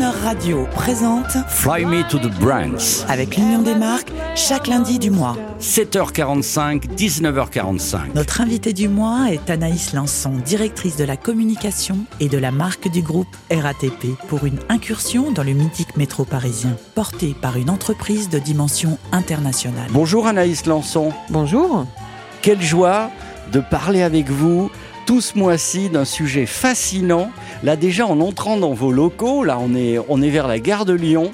Radio présente Fly Me to the Brands. avec l'Union des marques chaque lundi du mois. 7h45, 19h45. Notre invitée du mois est Anaïs Lançon, directrice de la communication et de la marque du groupe RATP pour une incursion dans le mythique métro parisien, portée par une entreprise de dimension internationale. Bonjour Anaïs Lançon. Bonjour. Quelle joie de parler avec vous tout ce mois-ci d'un sujet fascinant. Là déjà en entrant dans vos locaux, là on est, on est vers la gare de Lyon.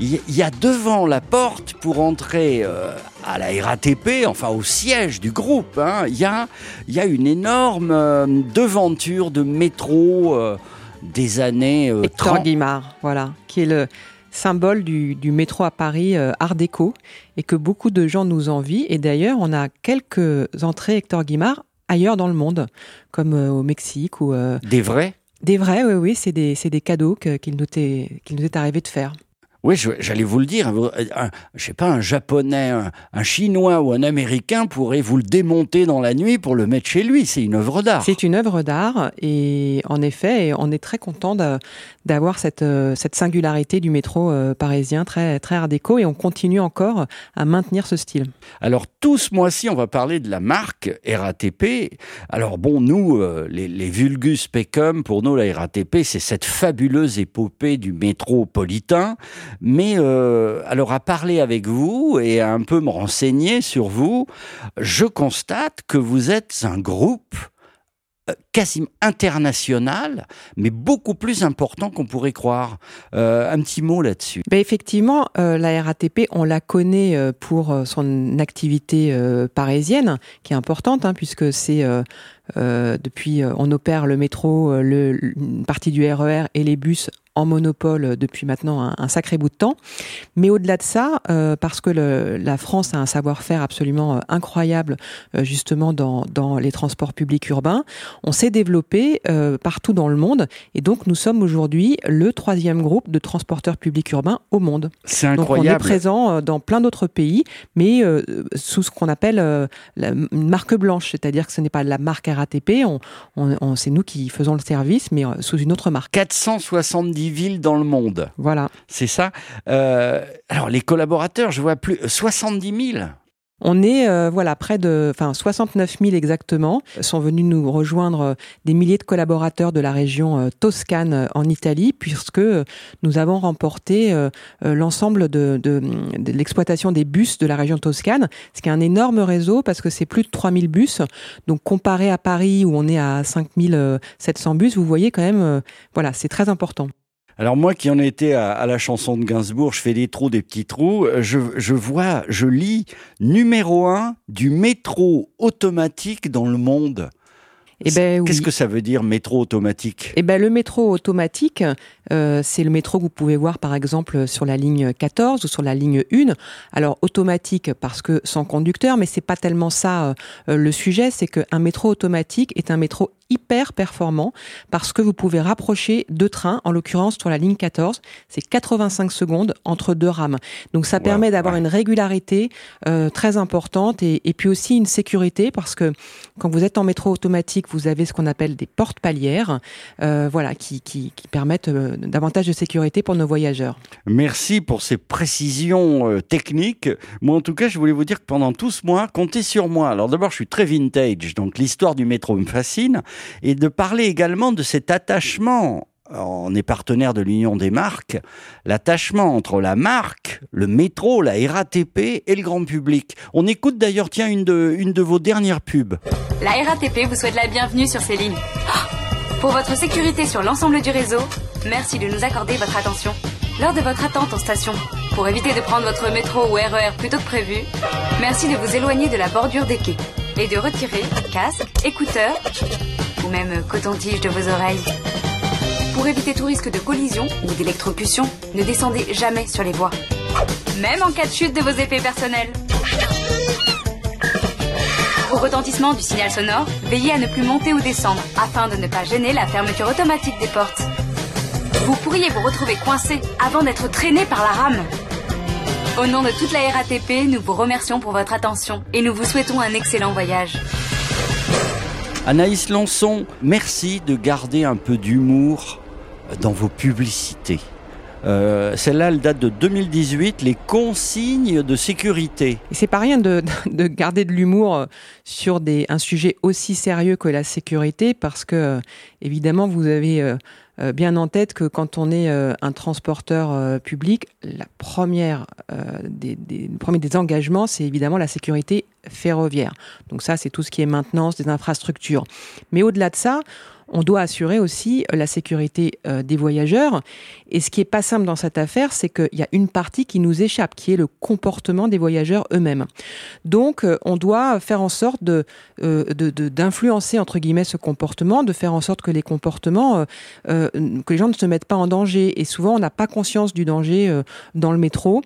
Il y a devant la porte pour entrer euh, à la RATP, enfin au siège du groupe, hein, il, y a, il y a une énorme euh, devanture de métro euh, des années Hector 30. Guimard, voilà, qui est le symbole du, du métro à Paris euh, Art déco et que beaucoup de gens nous envient. Et d'ailleurs, on a quelques entrées Hector Guimard ailleurs dans le monde, comme euh, au Mexique ou euh, Des vrais? Des vrais, oui, oui, c'est des, des cadeaux qu'il nous, est- qu'il nous est arrivé de faire. Oui, j'allais vous le dire. vous- Un, je sais pas, un japonais, un, un chinois ou un américain pourrait vous le démonter dans la nuit pour le mettre chez lui. C'est une œuvre d'art. C'est une œuvre d'art et en effet, on est très content d'avoir cette, euh, cette singularité du métro euh, parisien, très, très art déco, et on continue encore à maintenir ce style. Alors tout ce mois-ci, on va parler de la marque RATP. Alors bon, nous, euh, les, les vulgus pecum, pour nous, la RATP, c'est cette fabuleuse épopée du métropolitain. Mais euh, alors à parler avec vous et à un peu me renseigner sur vous, je constate que vous êtes un groupe euh, quasiment international, mais beaucoup plus important qu'on pourrait croire. Euh, un petit mot là-dessus. Ben effectivement, la RATP, on la connaît pour son activité parisienne, qui est importante, hein, puisque c'est depuis, on opère le métro, une partie du RER et les bus en monopole depuis maintenant un, un sacré bout de temps. Mais au-delà de ça, euh, parce que le, la France a un savoir-faire absolument euh, incroyable euh, justement dans, dans les transports publics urbains, on s'est développé euh, partout dans le monde et donc nous sommes aujourd'hui le troisième groupe de transporteurs publics urbains au monde. C'est Donc on est incroyable. présent dans plein d'autres pays, mais sous ce qu'on appelle la une marque blanche, c'est-à-dire que ce n'est pas la marque RATP, on, on, on- c'est nous qui faisons le service, mais sous une autre marque. 470 villes dans le monde. Voilà. C'est ça. Euh, alors les collaborateurs, je vois plus 70 000. On est euh, voilà près de, enfin 69 000 exactement, sont venus nous rejoindre euh, des milliers de collaborateurs de la région euh, Toscane en Italie, puisque nous avons remporté euh, l'ensemble de, de, de l'exploitation des bus de la région Toscane, ce qui est un énorme réseau parce que c'est plus de 3000 bus. Donc comparé à Paris où on est à 5700 bus, vous voyez quand même, voilà, c'est très important. Alors moi qui en étais à, à la chanson de Gainsbourg, je fais des trous, des petits trous, euh, je, je vois, je lis numéro un du métro automatique dans le monde. Eh ben oui. Qu'est-ce que ça veut dire métro automatique? Eh ben, le métro automatique, euh, c'est le métro que vous pouvez voir par exemple sur la ligne 14 ou sur la ligne 1. Alors automatique parce que sans conducteur, mais c'est pas tellement ça euh, euh, le sujet, c'est qu'un métro automatique est un métro hyper performant parce que vous pouvez rapprocher deux trains, en l'occurrence sur la ligne 14, c'est 85 secondes entre deux rames. Donc ça Wow, permet d'avoir ouais. une régularité euh, très importante et, et puis aussi une sécurité parce que quand vous êtes en métro automatique, vous avez ce qu'on appelle des portes palières, euh, voilà, qui, permettent euh, davantage de sécurité pour nos voyageurs. Merci pour ces précisions euh, techniques. Moi, en tout cas, je voulais vous dire que pendant tout ce mois, comptez sur moi. Alors d'abord, je suis très vintage, donc l'histoire du métro me fascine, et de parler également de cet attachement. On est partenaire de l'Union des marques. L'attachement entre la marque, le métro, la RATP et le grand public. On écoute d'ailleurs, tiens, une de vos dernières pubs. La RATP vous souhaite la bienvenue sur ces lignes. Ah Pour votre sécurité sur l'ensemble du réseau, merci de nous accorder votre attention. Lors de votre attente en station, pour éviter de prendre votre métro ou RER plus tôt que prévu, merci de vous éloigner de la bordure des quais et de retirer casque, écouteurs ou même coton-tige de vos oreilles. Pour éviter tout risque de collision ou d'électrocution, ne descendez jamais sur les voies. Même en cas de chute de vos effets personnels. Au retentissement du signal sonore, veillez à ne plus monter ou descendre afin de ne pas gêner la fermeture automatique des portes. Vous pourriez vous retrouver coincé avant d'être traîné par la rame. Au nom de toute la RATP, nous vous remercions pour votre attention et nous vous souhaitons un excellent voyage. Anaïs Lançon, merci de garder un peu d'humour dans vos publicités. Euh, celle-là, elle date de 2018, les consignes de sécurité. C'est pas rien de, de garder de l'humour euh, sur un sujet aussi sérieux que la sécurité, parce que euh, évidemment, vous avez bien en tête que quand on est un transporteur public, la première des, des, le premier des engagements, c'est évidemment la sécurité ferroviaire. Donc ça, c'est tout ce qui est maintenance des infrastructures. Mais au-delà de ça, on doit assurer aussi euh, la sécurité euh, des voyageurs. Et ce qui est pas simple dans cette affaire, c'est qu'il y a une partie qui nous échappe, qui est le comportement des voyageurs eux-mêmes. Donc, euh, on doit faire en sorte de d'influencer entre guillemets ce comportement, de faire en sorte que les comportements, que les gens ne se mettent pas en danger. Et souvent, on n'a pas conscience du danger dans le métro.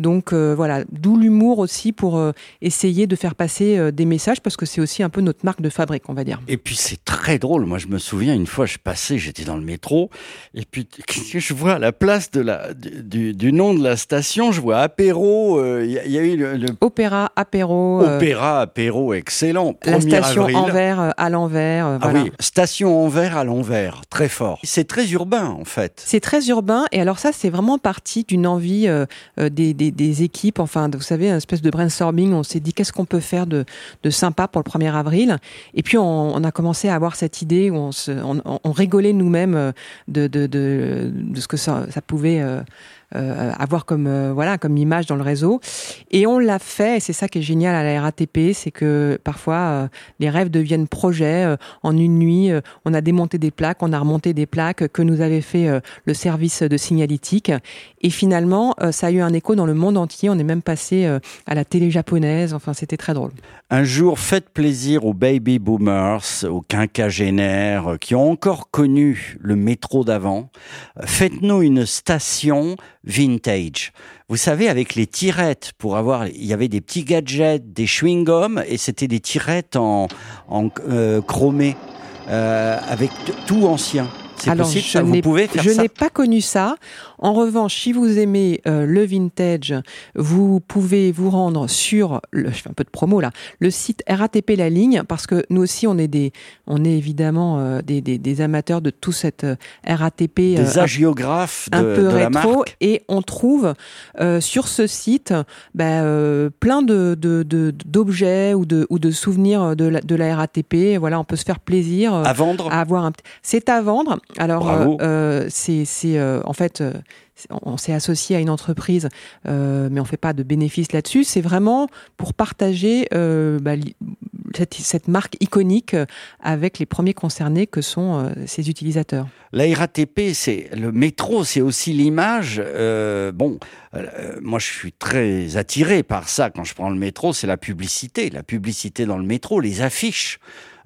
Donc voilà, d'où l'humour aussi pour essayer de faire passer des messages, parce que c'est aussi un peu notre marque de fabrique, on va dire. Et puis c'est très drôle. Moi, je me souviens une fois, je passais, j'étais dans le métro, et puis je vois à la place de la, du, du nom de la station, je vois apéro. Euh, il y, a eu le, opéra apéro. Euh, opéra apéro, excellent. La station Anvers euh, à l'envers. Ah oui, station Anvers à l'envers, très fort. C'est très urbain en fait. C'est très urbain, et alors ça, c'est vraiment parti d'une envie des, des, des, équipes. Enfin, vous savez, une espèce de brainstorming. On s'est dit qu'est-ce qu'on peut faire de, sympa pour le 1er avril, et puis on, a commencé à avoir cette idée où on rigolait nous-mêmes euh, de, ce que ça, pouvait euh, avoir comme voilà comme image dans le réseau. Et on l'a fait. Et c'est ça qui est génial à la RATP, c'est que parfois les rêves deviennent projets. en une nuit, on a démonté des plaques, on a remonté des plaques que nous avait fait le service de signalétique. Et finalement, ça a eu un écho dans le monde entier. On est même passé à la télé japonaise. Enfin, c'était très drôle. Un jour, faites plaisir aux baby boomers, aux quinquagénaires qui ont encore connu le métro d'avant. Faites-nous une station vintage. Vous savez, avec les tirettes, pour avoir, il y avait des petits gadgets, des chewing-gums, et c'était des tirettes en, en euh, chromé, euh, avec tout ancien. C'est possible, ça, vous pouvez faire je n'ai pas connu ça. En revanche, si vous aimez euh, le vintage, vous pouvez vous rendre sur, le, je fais un peu de promo là, le site RATP La Ligne, parce que nous aussi, on est des, on est évidemment euh, des, des, des, amateurs de tout cette euh, RATP. Des agiographes de, un peu rétro, et on trouve sur ce site ben, plein de d'objets ou de ou de souvenirs de la, de la RATP. Voilà, on peut se faire plaisir. À vendre. À avoir un. C'est à vendre. Alors, euh, c'est en fait on s'est associé à une entreprise, euh, mais on fait pas de bénéfices là-dessus. C'est vraiment pour partager euh, bah, cette, marque iconique avec les premiers concernés que sont euh, ses utilisateurs. La RATP, c'est le métro, c'est aussi l'image. bon, moi je suis très attiré par ça quand je prends le métro, c'est la publicité, la publicité dans le métro, les affiches.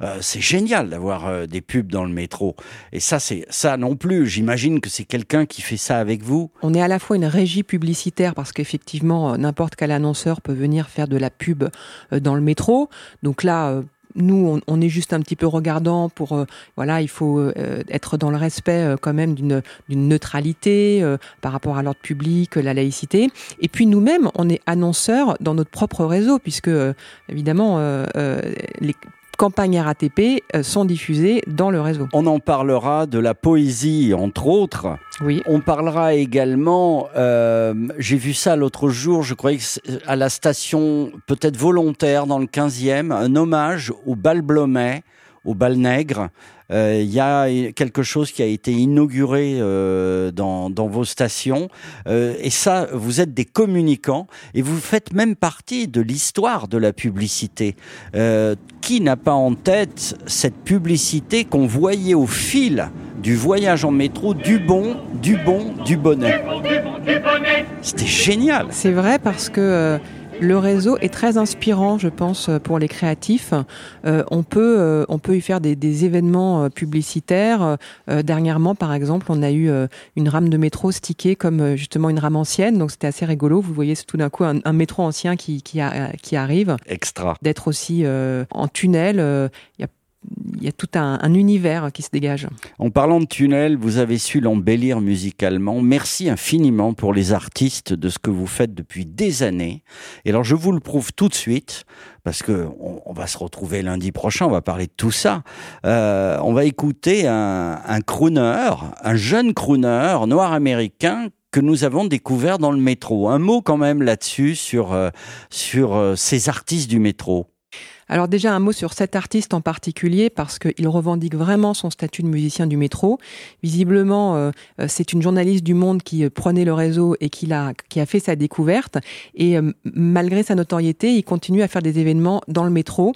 Euh, c'est génial d'avoir euh, des pubs dans le métro. Et ça, c'est ça non plus. J'imagine que c'est quelqu'un qui fait ça avec vous. On est à la fois une régie publicitaire parce qu'effectivement, euh, n'importe quel annonceur peut venir faire de la pub dans le métro. Donc là, nous, on, est juste un petit peu regardant pour, voilà, il faut être dans le respect quand même d'une neutralité par rapport à l'ordre public, la laïcité. Et puis nous-mêmes, on est annonceurs dans notre propre réseau, puisque évidemment, les campagnes RATP euh, sont diffusées dans le réseau. On en parlera de la poésie, entre autres. Oui. On parlera également, euh, j'ai vu ça l'autre jour, je croyais que à la station peut-être volontaire dans le 15e, un hommage au bal Blomet, au bal nègre. Euh, il y a quelque chose qui a été inauguré euh, dans, dans, vos stations. Euh, et ça, vous êtes des communicants et vous faites même partie de l'histoire de la publicité. qui n'a pas en tête cette publicité qu'on voyait au fil du voyage en métro, du bon, du bon, du bonnet? C'était génial. C'est vrai parce que le réseau est très inspirant, je pense, pour les créatifs. Euh, on peut, euh, on peut y faire des, événements euh, publicitaires. dernièrement, par exemple, on a eu une rame de métro stickée comme justement une rame ancienne, donc c'était assez rigolo. Vous voyez, c'est tout d'un coup un, métro ancien qui, qui, qui arrive. Extra. D'être aussi en tunnel. Il y a y a tout un, univers qui se dégage. En parlant de tunnel, vous avez su l'embellir musicalement. Merci infiniment pour les artistes de ce que vous faites depuis des années. Et alors, je vous le prouve tout de suite, parce que on, va se retrouver lundi prochain, on va parler de tout ça. Euh, on va écouter un, crooner, un jeune crooner noir américain que nous avons découverts dans le métro. Un mot quand même là-dessus sur, euh, sur euh, ces artistes du métro. Alors déjà un mot sur cet artiste en particulier parce qu'il revendique vraiment son statut de musicien du métro. Visiblement, euh, euh, c'est une journaliste du Monde qui euh, prenait le réseau et qui a, qui a fait sa découverte. Et malgré sa notoriété, il continue à faire des événements dans le métro.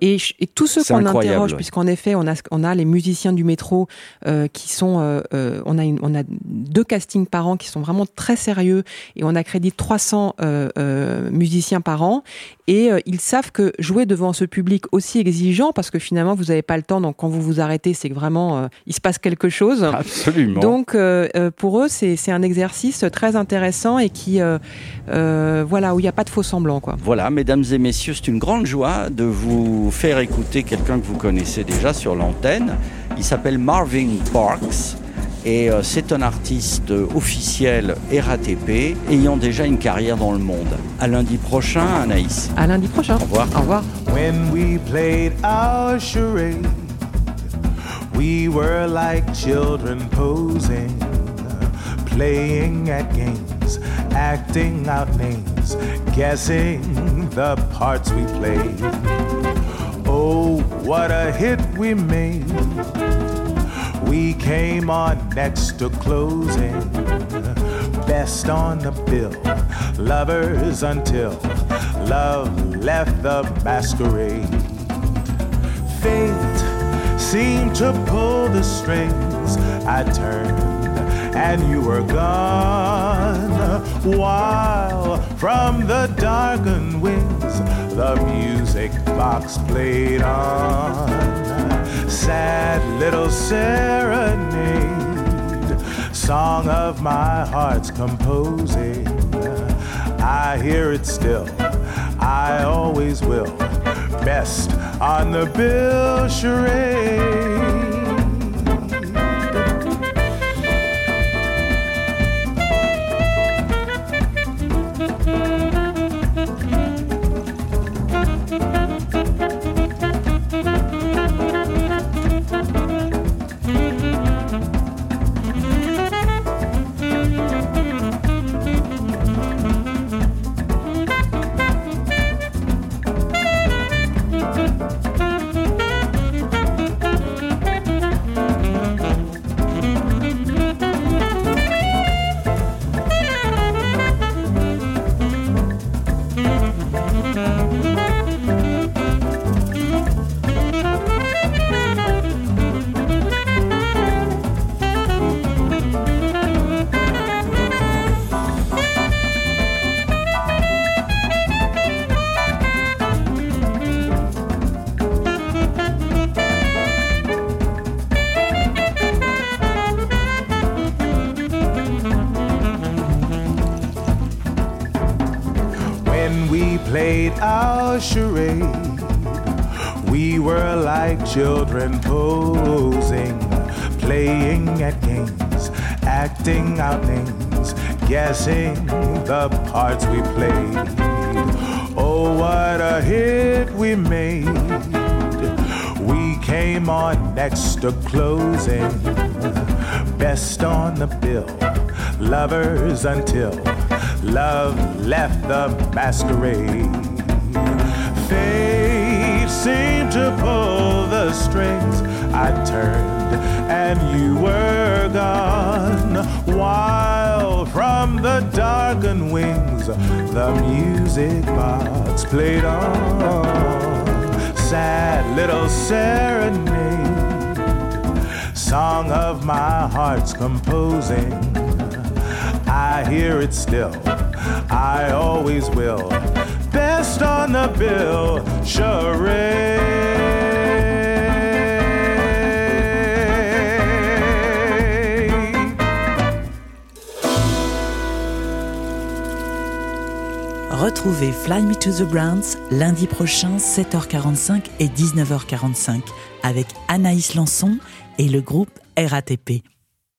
Et, et tous ceux qu'on interroge, puisqu'en effet, on a, on a les musiciens du métro euh, qui sont, euh, euh, on, a une, on a deux castings par an qui sont vraiment très sérieux et on accrédite 300 euh, euh, musiciens par an. Et euh, ils savent que jouer devant ce public aussi exigeant, parce que finalement vous n'avez pas le temps, donc quand vous vous arrêtez, c'est que vraiment il se passe quelque chose. Absolument. Donc pour eux, c'est un exercice très intéressant et qui, voilà, où il n'y a pas de faux semblants, quoi. Voilà, mesdames et messieurs, c'est une grande joie de vous faire écouter quelqu'un que vous connaissez déjà sur l'antenne. Il s'appelle Marvin Parks et euh, c'est un artiste officiel RATP ayant déjà une carrière dans le monde. À lundi prochain, Anaïs. À lundi prochain. Au revoir. Au revoir. When we played our charade, we were like children posing, playing at games, acting out names, guessing the parts we played. Oh, what a hit we made. We came on next to closing, best on the bill, lovers until love left the masquerade. Fate seemed to pull the strings. I turned and you were gone. While from the darkened wings, the music box played on. Sad little serenade, song of my heart's composing. I hear it still, I always will. Best on the bill charade. Our charade. We were like children posing, playing at games, acting out names, guessing the parts we played. Oh, what a hit we made! We came on next to closing, best on the bill, lovers until love left the masquerade. Fate seemed to pull the strings. I turned and you were gone. While from the darkened wings, the music box played on. Sad little serenade, song of my heart's composing. I hear it still I always will. Retrouvez Fly Me to the Browns lundi prochain 7h45 et 19h45 avec Anaïs Lançon et le groupe RATP.